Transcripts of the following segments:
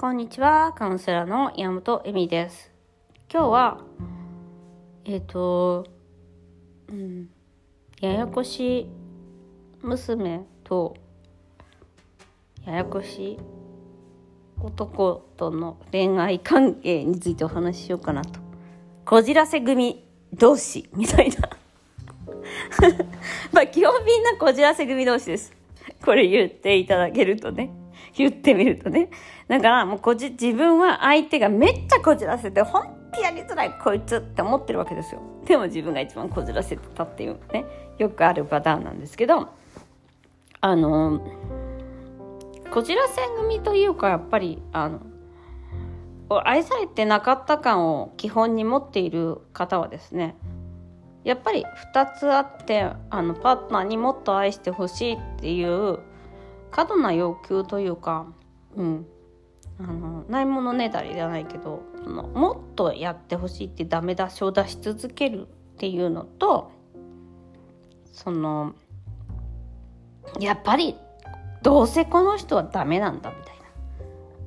こんにちは。カウンセラーの山本恵美です。今日は、えっ、と、うん、ややこしい娘と、ややこしい男との恋愛関係についてお話ししようかなと。こじらせ組同士みたいな。まあ基本みんなこじらせ組同士です。これ言っていただけるとね。言ってみるとね。だからもうこじ、自分は相手がめっちゃこじらせて、ほんとやりづらいこいつって思ってるわけですよ。でも自分が一番こじらせてたっていうね、よくあるパターンなんですけど、あの、こじらせ組というかやっぱり、あの、愛されてなかった感を基本に持っている方はですね、やっぱり2つあってあのパートナーにもっと愛してほしいっていう過度な要求というか、うん、あのないものねだりじゃないけどそのもっとやってほしいってダメ出しを出し続けるっていうのとそのやっぱりどうせこの人はダメなんだみたいな。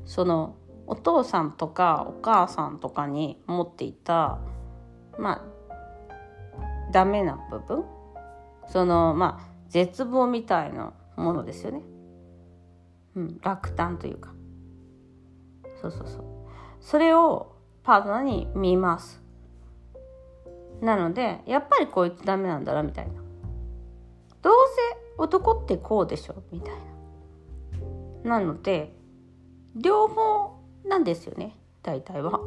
そのお父さんとかお母さんとかに持っていたまあダメな部分。そのまあ絶望みたいなものですよね。うん、落胆というか。そうそうそう。それをパートナーに見ます。なのでやっぱりこいつダメなんだなみたいな。どうせ男ってこうでしょみたいな。なので両方なんですよね大体は。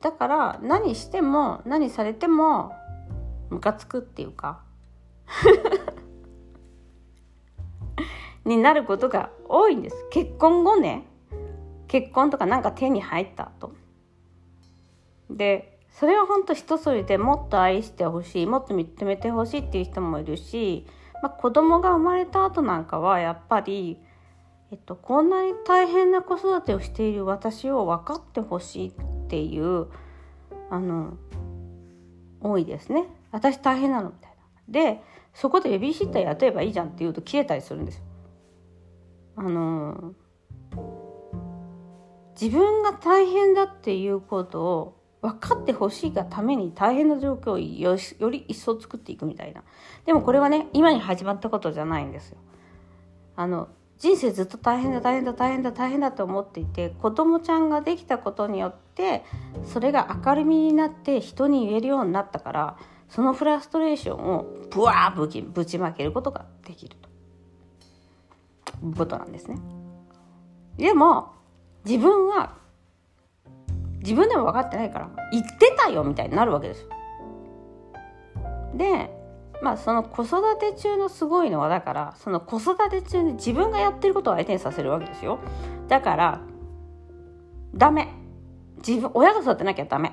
だから何しても何されてもムカつくっていうか。になることが多いんです。結婚後ね。結婚とかなんか手に入った後でそれは本当人それでもっと愛してほしいもっと認めてほしいっていう人もいるし、まあ、子供が生まれた後なんかはやっぱり、えっと、こんなに大変な子育てをしている私を分かってほしいっていうあの多いですね。私大変なのみたいな。でそこでベビーシッター雇えばいいじゃんって言うと切れたりするんですよ。あの自分が大変だっていうことを分かってほしいがために大変な状況をよより一層作っていくみたいな。でもこれはね今に始まったことじゃないんですよ。あの人生ずっと大変だ大変だ大変だ大変だと思っていて子供ちゃんができたことによってそれが明るみになって人に言えるようになったからそのフラストレーションをブワーぶちぶちまけることができる。ことなんですね。でも自分は自分でも分かってないから言ってたよみたいになるわけですよ。でまあその子育て中のすごいのはだからその子育て中に自分がやってることを相手にさせるわけですよ。だからダメ自分親が育てなきゃダメ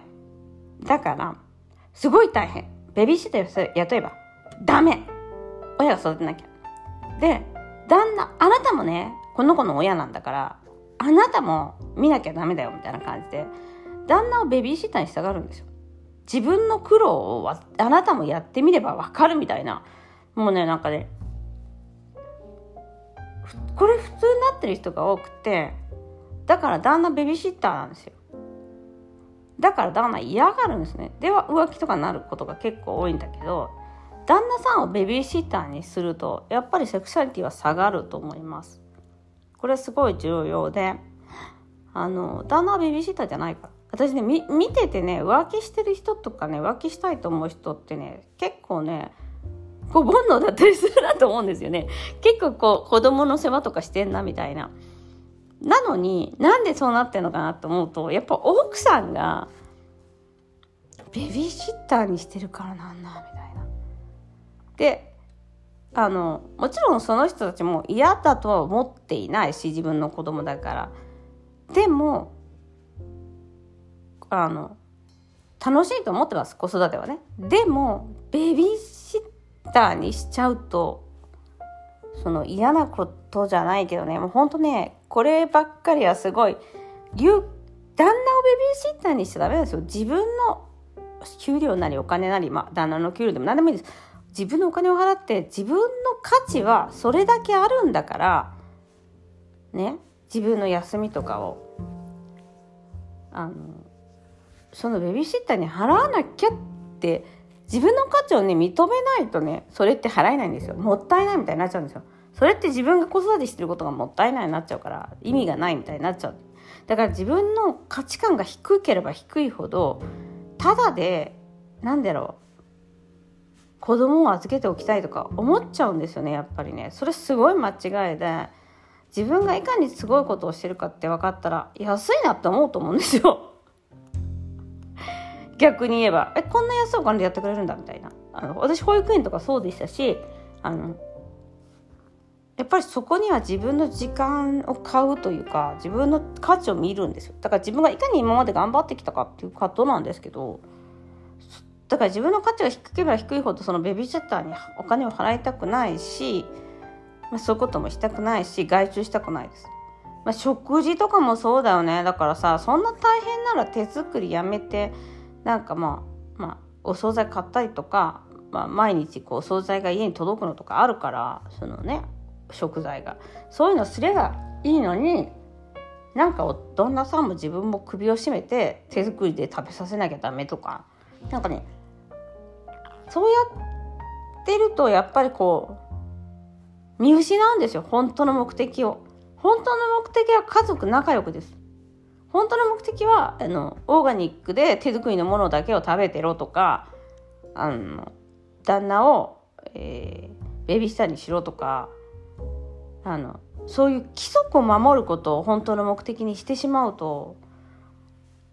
だからすごい大変ベビーシッター雇えばダメ親が育てなきゃで旦那あなたもねこの子の親なんだからあなたも見なきゃダメだよみたいな感じで旦那をベビーシッターにしたがるんですよ。自分の苦労をあなたもやってみればわかるみたいな。もうねなんかねこれ普通になってる人が多くてだから旦那ベビーシッターなんですよ。だから旦那嫌がるんですね。では浮気とかになることが結構多いんだけど旦那さんをベビーシッターにするとやっぱりセクシャリティは下がると思います。これすごい重要であの旦那はベビーシッターじゃないか。ら私ね見ててね浮気してる人とかね浮気したいと思う人ってね結構ねこう煩悩だったりするなと思うんですよね。結構こう子供の世話とかしてんなみたいな。なのになんでそうなってんのかなと思うとやっぱ奥さんがベビーシッターにしてるからなんだみたいな。であのもちろんその人たちも嫌だとは思っていないし自分の子供だから。でもあの楽しいと思ってます子育てはね。でもベビーシッターにしちゃうとその嫌なことじゃないけどね。もうほんとねこればっかりはすごい旦那をベビーシッターにしちゃダメなんですよ。自分の給料なりお金なり、まあ、旦那の給料でも何でもいいです。自分のお金を払って自分の価値はそれだけあるんだからね自分の休みとかをあのそのベビーシッターに払わなきゃって自分の価値をね認めないとねそれって払えないんですよ。もったいないみたいになっちゃうんですよ。それって自分が子育てしてることがもったいないになっちゃうから意味がないみたいになっちゃう。だから自分の価値観が低ければ低いほどただでなんだろう子供を預けておきたいとか思っちゃうんですよねやっぱりね。それすごい間違いで自分がいかにすごいことをしてるかって分かったら安いなって思うと思うんですよ。逆に言えばえこんな安いお金でやってくれるんだみたいな。あの私保育園とかそうでしたしあのやっぱりそこには自分の時間を買うというか自分の価値を見るんですよ。だから自分がいかに今まで頑張ってきたかっていうことなんですけどだから自分の価値が低ければ低いほどそのベビーシャッターにお金を払いたくないし、まあ、そういうこともしたくないし外注したくないです。まあ、食事とかもそうだよね。だからさそんな大変なら手作りやめてなんかまあまあお惣菜買ったりとか、まあ、毎日こうお惣菜が家に届くのとかあるからそのね食材が。そういうのすればいいのになんか旦那さんも自分も首を絞めて手作りで食べさせなきゃダメとか。なんかねそうやってるとやっぱりこう見失うんですよ本当の目的を。本当の目的は家族仲良くです。本当の目的はあのオーガニックで手作りのものだけを食べてろとかあの旦那を、えー、ベビースターにしろとかあのそういう規則を守ることを本当の目的にしてしまうと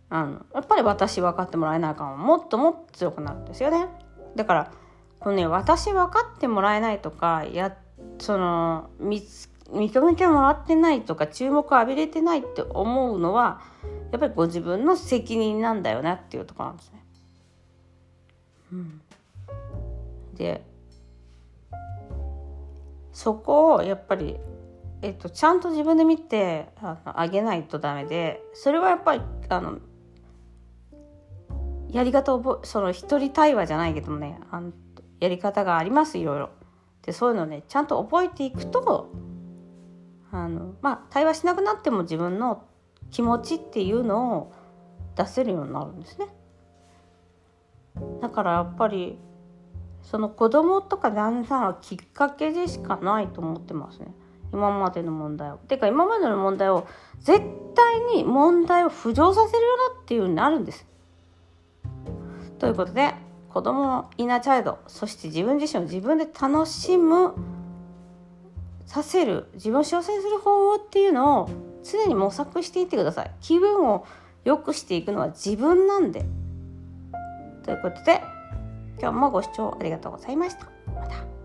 あのやっぱり私分かってもらえない感はもっともっと強くなるんですよね。だからこのね私分かってもらえないとかやその認めてもらってないとか注目を浴びれてないって思うのはやっぱりご自分の責任なんだよなっていうところなんですね。うん、でそこをやっぱり、えっと、ちゃんと自分で見てあのあげないとダメでそれはやっぱりあのやり方をその一人対話じゃないけどもねあのやり方がありますいろいろ。でそういうのねちゃんと覚えていくとあのまあ対話しなくなっても自分の気持ちっていうのを出せるようになるんですね。だからやっぱりその子供とか旦那さんはきっかけでしかないと思ってますね。今までの問題を。てか今までの問題を絶対に問題を浮上させるようなっていうようになるんです。ということで子供のイナーチャイルドそして自分自身を自分で楽しむさせる自分を幸せにする方法っていうのを常に模索していってください。気分を良くしていくのは自分なんで。ということで今日もご視聴ありがとうございました。また。